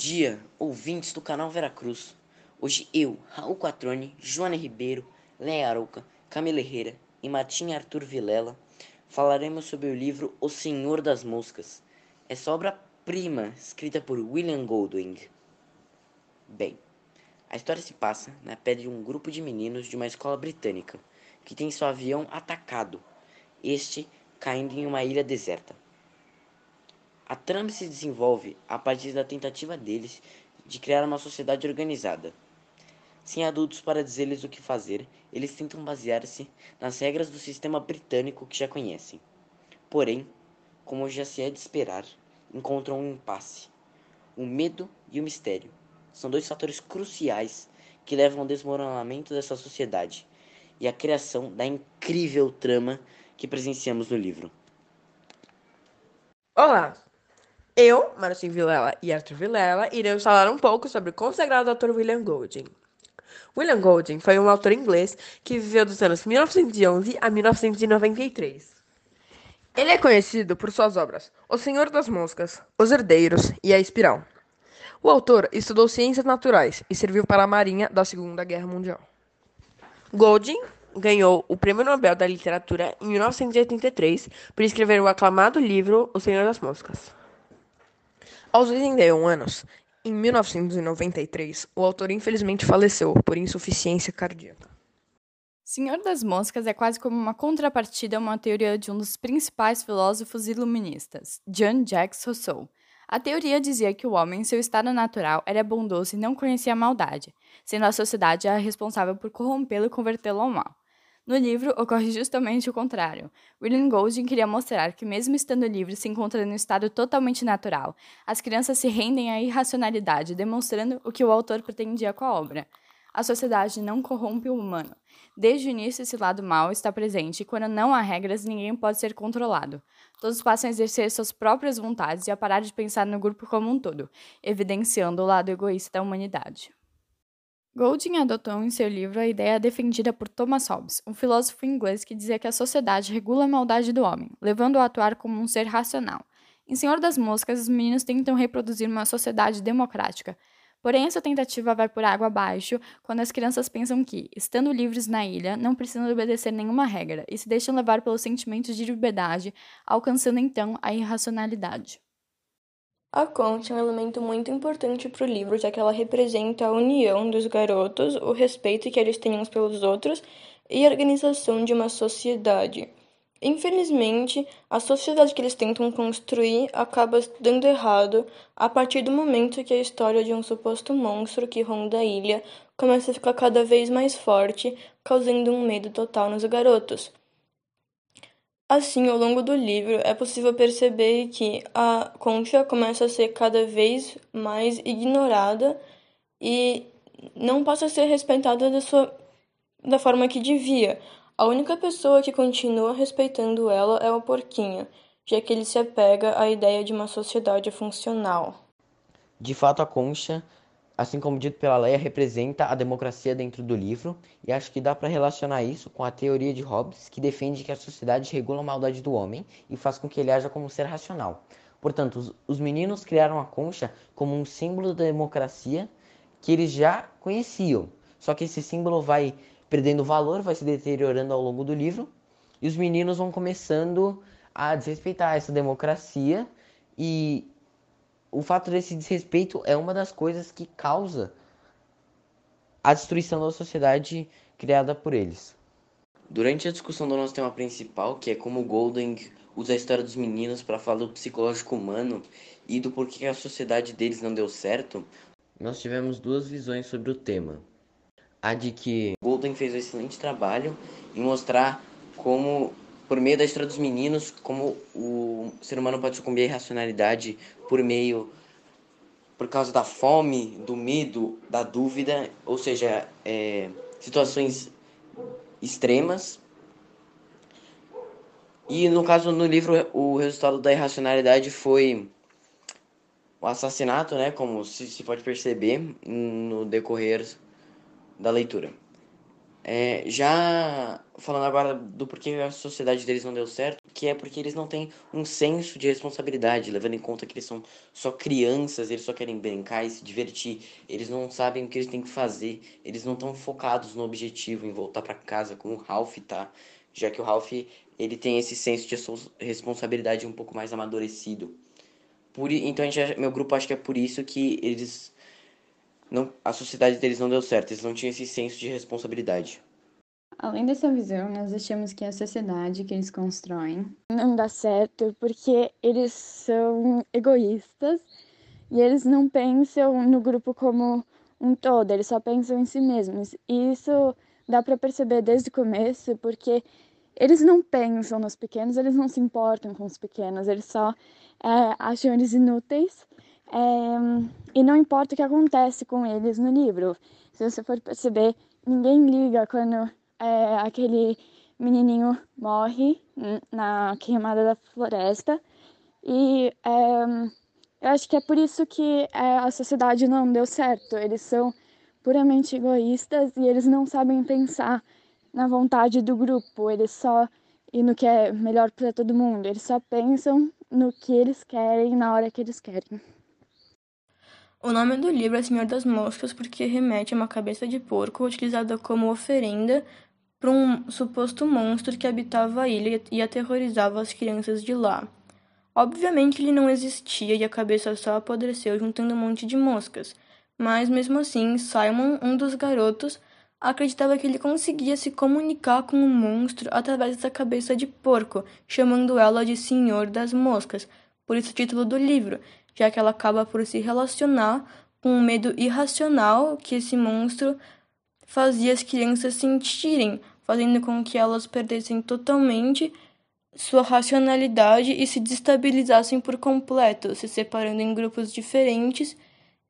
Dia, ouvintes do canal Veracruz. Hoje eu, Raul Quatrone, Joana Ribeiro, Léa Arouca, Camila Herrera e Matinha Arthur Vilela falaremos sobre o livro O Senhor das Moscas. Essa obra-prima escrita por William Goldwing. Bem, a história se passa na pele de um grupo de meninos de uma escola britânica que tem seu avião atacado, este caindo em uma ilha deserta. A trama se desenvolve a partir da tentativa deles de criar uma sociedade organizada. Sem adultos para dizer-lhes o que fazer, eles tentam basear-se nas regras do sistema britânico que já conhecem. Porém, como já se é de esperar, encontram um impasse. O medo e o mistério são dois fatores cruciais que levam ao desmoronamento dessa sociedade e à criação da incrível trama que presenciamos no livro. Olá, eu, Marcinho Vilela e Arthur Vilela iremos falar um pouco sobre o consagrado autor William Golding. William Golding foi um autor inglês que viveu dos anos 1911 a 1993. Ele é conhecido por suas obras O Senhor das Moscas, Os Herdeiros e A Espiral. O autor estudou ciências naturais e serviu para a Marinha da Segunda Guerra Mundial. Golding ganhou o Prêmio Nobel da Literatura em 1983 por escrever o aclamado livro O Senhor das Moscas. Aos 81 anos, em 1993, o autor infelizmente faleceu por insuficiência cardíaca. Senhor das Moscas é quase como uma contrapartida a uma teoria de um dos principais filósofos iluministas, Jean-Jacques Rousseau. A teoria dizia que o homem, em seu estado natural, era bondoso e não conhecia a maldade, sendo a sociedade a responsável por corrompê-lo e convertê-lo ao mal. No livro, ocorre justamente o contrário. William Golding queria mostrar que, mesmo estando livre se encontrando em um estado totalmente natural, as crianças se rendem à irracionalidade, demonstrando o que o autor pretendia com a obra. A sociedade não corrompe o humano. Desde o início, esse lado mal está presente e, quando não há regras, ninguém pode ser controlado. Todos passam a exercer suas próprias vontades e a parar de pensar no grupo como um todo, evidenciando o lado egoísta da humanidade. Golding adotou em seu livro a ideia defendida por Thomas Hobbes, um filósofo inglês que dizia que a sociedade regula a maldade do homem, levando-o a atuar como um ser racional. Em Senhor das Moscas, os meninos tentam reproduzir uma sociedade democrática. Porém, essa tentativa vai por água abaixo quando as crianças pensam que, estando livres na ilha, não precisam obedecer nenhuma regra e se deixam levar pelos sentimentos de liberdade, alcançando então a irracionalidade. A concha é um elemento muito importante para o livro, já que ela representa a união dos garotos, o respeito que eles têm uns pelos outros e a organização de uma sociedade. Infelizmente, a sociedade que eles tentam construir acaba dando errado a partir do momento que a história de um suposto monstro que ronda a ilha começa a ficar cada vez mais forte, causando um medo total nos garotos. Assim, ao longo do livro, é possível perceber que a concha começa a ser cada vez mais ignorada e não passa a ser respeitada da, sua, da forma que devia. A única pessoa que continua respeitando ela é o porquinho, já que ele se apega à ideia de uma sociedade funcional. De fato, a concha assim como dito pela Leia, representa a democracia dentro do livro, e acho que dá para relacionar isso com a teoria de Hobbes, que defende que a sociedade regula a maldade do homem e faz com que ele haja como um ser racional. Portanto, os, os meninos criaram a concha como um símbolo da democracia que eles já conheciam. Só que esse símbolo vai perdendo valor, vai se deteriorando ao longo do livro, e os meninos vão começando a desrespeitar essa democracia e o fato desse desrespeito é uma das coisas que causa a destruição da sociedade criada por eles. Durante a discussão do nosso tema principal, que é como Golding usa a história dos meninos para falar do psicológico humano e do porquê a sociedade deles não deu certo, nós tivemos duas visões sobre o tema. A de que Golding fez um excelente trabalho em mostrar como por meio da história dos meninos, como o ser humano pode sucumbir à irracionalidade por meio por causa da fome, do medo, da dúvida, ou seja, é, situações extremas. E no caso no livro o resultado da irracionalidade foi o assassinato, né, como se, se pode perceber no decorrer da leitura. É, já falando agora do porquê a sociedade deles não deu certo, que é porque eles não têm um senso de responsabilidade, levando em conta que eles são só crianças, eles só querem brincar e se divertir. Eles não sabem o que eles têm que fazer, eles não estão focados no objetivo, em voltar para casa como o Ralph tá, já que o Ralph ele tem esse senso de responsabilidade um pouco mais amadurecido. Por, então gente, meu grupo acha que é por isso que eles não, a sociedade deles não deu certo, eles não tinham esse senso de responsabilidade. Além dessa visão, nós achamos que a sociedade que eles constroem não dá certo porque eles são egoístas e eles não pensam no grupo como um todo, eles só pensam em si mesmos. E isso dá para perceber desde o começo, porque eles não pensam nos pequenos, eles não se importam com os pequenos, eles só é, acham eles inúteis é, e não importa o que acontece com eles no livro. Se você for perceber, ninguém liga quando é, aquele menininho morre na queimada da floresta. E é, eu acho que é por isso que é, a sociedade não deu certo. Eles são puramente egoístas e eles não sabem pensar na vontade do grupo. Eles só e no que é melhor para todo mundo. Eles só pensam no que eles querem na hora que eles querem. O nome do livro é Senhor das Moscas porque remete a uma cabeça de porco utilizada como oferenda para um suposto monstro que habitava a ilha e aterrorizava as crianças de lá. Obviamente ele não existia e a cabeça só apodreceu juntando um monte de moscas, mas mesmo assim Simon, um dos garotos, acreditava que ele conseguia se comunicar com o monstro através da cabeça de porco, chamando ela de Senhor das Moscas, por isso o título do livro, já que ela acaba por se relacionar com um medo irracional que esse monstro fazia as crianças sentirem, fazendo com que elas perdessem totalmente sua racionalidade e se destabilizassem por completo, se separando em grupos diferentes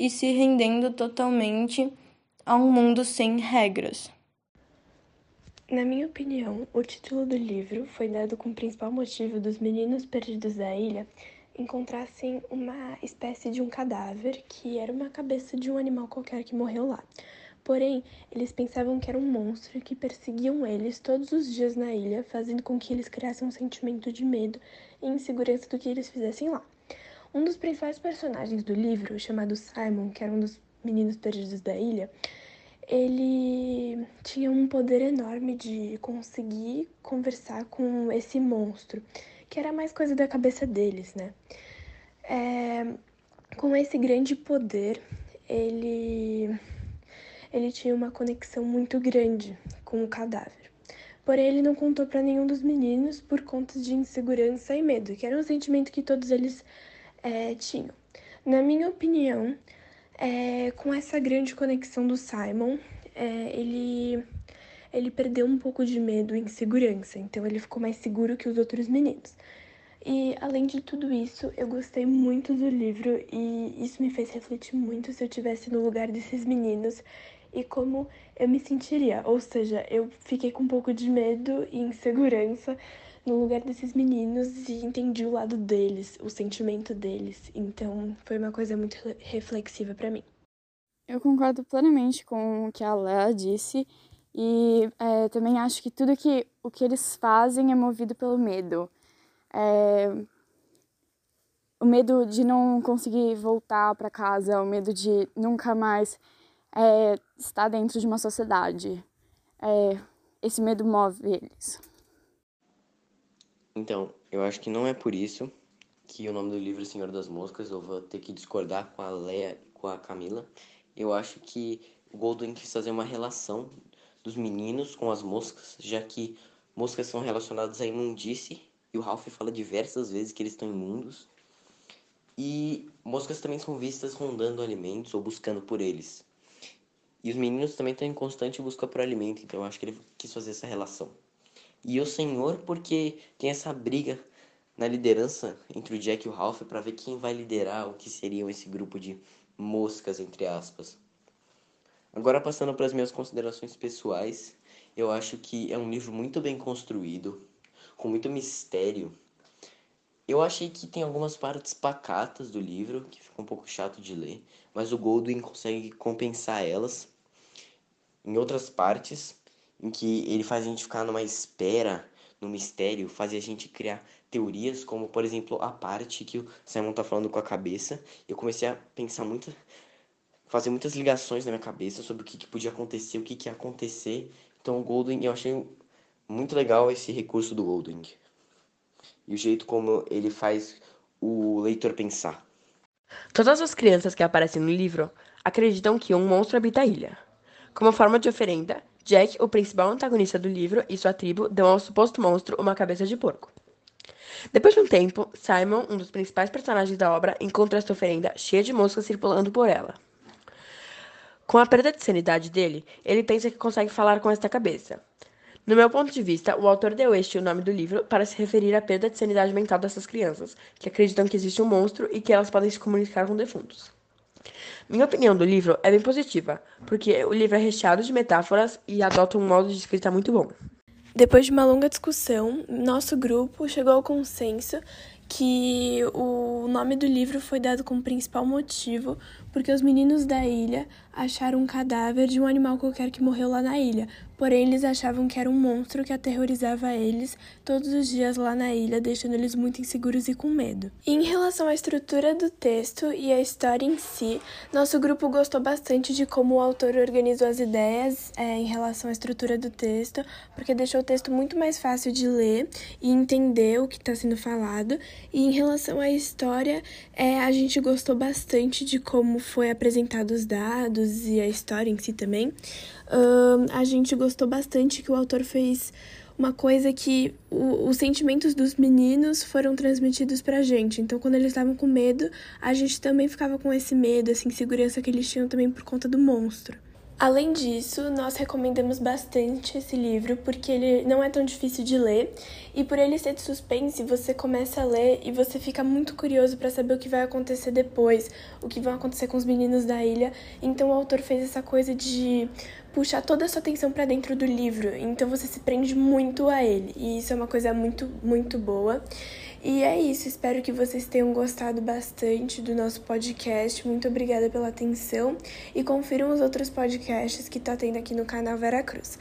e se rendendo totalmente a um mundo sem regras. Na minha opinião, o título do livro foi dado com o principal motivo dos meninos perdidos da ilha encontrassem uma espécie de um cadáver que era uma cabeça de um animal qualquer que morreu lá. Porém, eles pensavam que era um monstro que perseguiam eles todos os dias na ilha, fazendo com que eles criassem um sentimento de medo e insegurança do que eles fizessem lá. Um dos principais personagens do livro, chamado Simon, que era um dos meninos perdidos da ilha, ele tinha um poder enorme de conseguir conversar com esse monstro que era mais coisa da cabeça deles, né? É, com esse grande poder, ele, ele tinha uma conexão muito grande com o cadáver. Porém, ele não contou para nenhum dos meninos por conta de insegurança e medo, que era um sentimento que todos eles é, tinham. Na minha opinião, é, com essa grande conexão do Simon, é, ele ele perdeu um pouco de medo e insegurança, então ele ficou mais seguro que os outros meninos. E além de tudo isso, eu gostei muito do livro e isso me fez refletir muito se eu tivesse no lugar desses meninos e como eu me sentiria. Ou seja, eu fiquei com um pouco de medo e insegurança no lugar desses meninos e entendi o lado deles, o sentimento deles. Então, foi uma coisa muito reflexiva para mim. Eu concordo plenamente com o que a Léa disse e é, também acho que tudo que o que eles fazem é movido pelo medo. É, o medo de não conseguir voltar para casa, o medo de nunca mais é, estar dentro de uma sociedade. É, esse medo move eles. Então, eu acho que não é por isso que o nome do livro é Senhor das Moscas. Eu vou ter que discordar com a Leia e com a Camila. Eu acho que o Goldwyn quis fazer uma relação dos meninos com as moscas, já que moscas são relacionadas à imundície, e o Ralph fala diversas vezes que eles estão imundos. E moscas também são vistas rondando alimentos ou buscando por eles. E os meninos também estão em constante busca por alimento, então eu acho que ele quis fazer essa relação. E o Senhor, porque tem essa briga na liderança entre o Jack e o Ralph para ver quem vai liderar o que seriam esse grupo de moscas, entre aspas. Agora, passando para as minhas considerações pessoais, eu acho que é um livro muito bem construído, com muito mistério. Eu achei que tem algumas partes pacatas do livro, que fica um pouco chato de ler, mas o Goldwyn consegue compensar elas. Em outras partes, em que ele faz a gente ficar numa espera, no mistério, faz a gente criar teorias, como por exemplo a parte que o Simon tá falando com a cabeça. Eu comecei a pensar muito, fazer muitas ligações na minha cabeça sobre o que, que podia acontecer, o que, que ia acontecer. Então o Goldwing, eu achei muito legal esse recurso do Goldwing. E o jeito como ele faz o leitor pensar. Todas as crianças que aparecem no livro acreditam que um monstro habita a ilha. Como forma de oferenda, Jack, o principal antagonista do livro, e sua tribo dão ao suposto monstro uma cabeça de porco. Depois de um tempo, Simon, um dos principais personagens da obra, encontra esta oferenda cheia de moscas circulando por ela. Com a perda de sanidade dele, ele pensa que consegue falar com esta cabeça. No meu ponto de vista, o autor deu este o nome do livro para se referir à perda de sanidade mental dessas crianças, que acreditam que existe um monstro e que elas podem se comunicar com defuntos. Minha opinião do livro é bem positiva, porque o livro é recheado de metáforas e adota um modo de escrita muito bom. Depois de uma longa discussão, nosso grupo chegou ao consenso que o nome do livro foi dado como principal motivo porque os meninos da ilha acharam um cadáver de um animal qualquer que morreu lá na ilha, porém eles achavam que era um monstro que aterrorizava eles todos os dias lá na ilha, deixando eles muito inseguros e com medo. E em relação à estrutura do texto e à história em si, nosso grupo gostou bastante de como o autor organizou as ideias é, em relação à estrutura do texto, porque deixou o texto muito mais fácil de ler e entender o que está sendo falado. E em relação à história, é, a gente gostou bastante de como foi apresentado os dados e a história em si também. Uh, a gente gostou bastante que o autor fez uma coisa que o, os sentimentos dos meninos foram transmitidos pra gente. Então, quando eles estavam com medo, a gente também ficava com esse medo, essa insegurança que eles tinham também por conta do monstro. Além disso, nós recomendamos bastante esse livro porque ele não é tão difícil de ler e por ele ser de suspense, você começa a ler e você fica muito curioso para saber o que vai acontecer depois, o que vai acontecer com os meninos da ilha. Então o autor fez essa coisa de puxar toda a sua atenção para dentro do livro, então você se prende muito a ele. E isso é uma coisa muito, muito boa. E é isso, espero que vocês tenham gostado bastante do nosso podcast. Muito obrigada pela atenção e confiram os outros podcasts que tá tendo aqui no canal Vera Cruz.